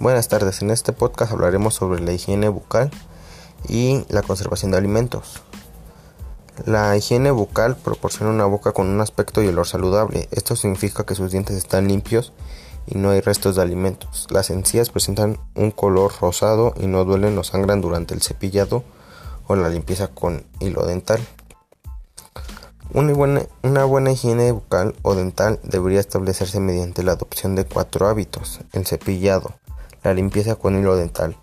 Buenas tardes, en este podcast hablaremos sobre la higiene bucal y la conservación de alimentos. La higiene bucal proporciona una boca con un aspecto y olor saludable. Esto significa que sus dientes están limpios y no hay restos de alimentos. Las encías presentan un color rosado y no duelen o sangran durante el cepillado o la limpieza con hilo dental. Una buena, una buena, higiene bucal o dental debería establecerse mediante la adopción de cuatro hábitos, el cepillado, la limpieza con hilo dental,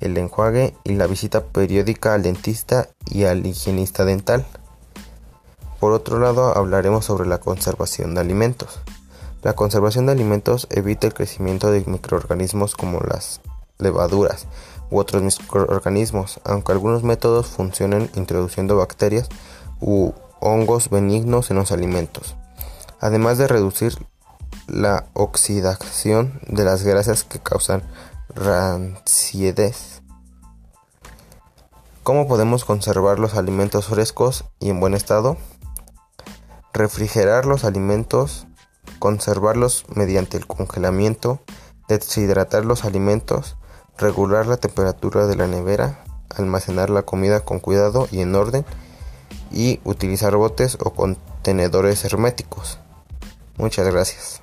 el enjuague y la visita periódica al dentista y al higienista dental. Por otro lado, hablaremos sobre la conservación de alimentos. La conservación de alimentos evita el crecimiento de microorganismos como las levaduras u otros microorganismos, aunque algunos métodos funcionen introduciendo bacterias u hongos benignos en los alimentos, además de reducir la oxidación de las grasas que causan ranciedez. ¿Cómo podemos conservar los alimentos frescos y en buen estado? Refrigerar los alimentos, conservarlos mediante el congelamiento, deshidratar los alimentos, regular la temperatura de la nevera, almacenar la comida con cuidado y en orden y utilizar botes o contenedores herméticos. Muchas gracias.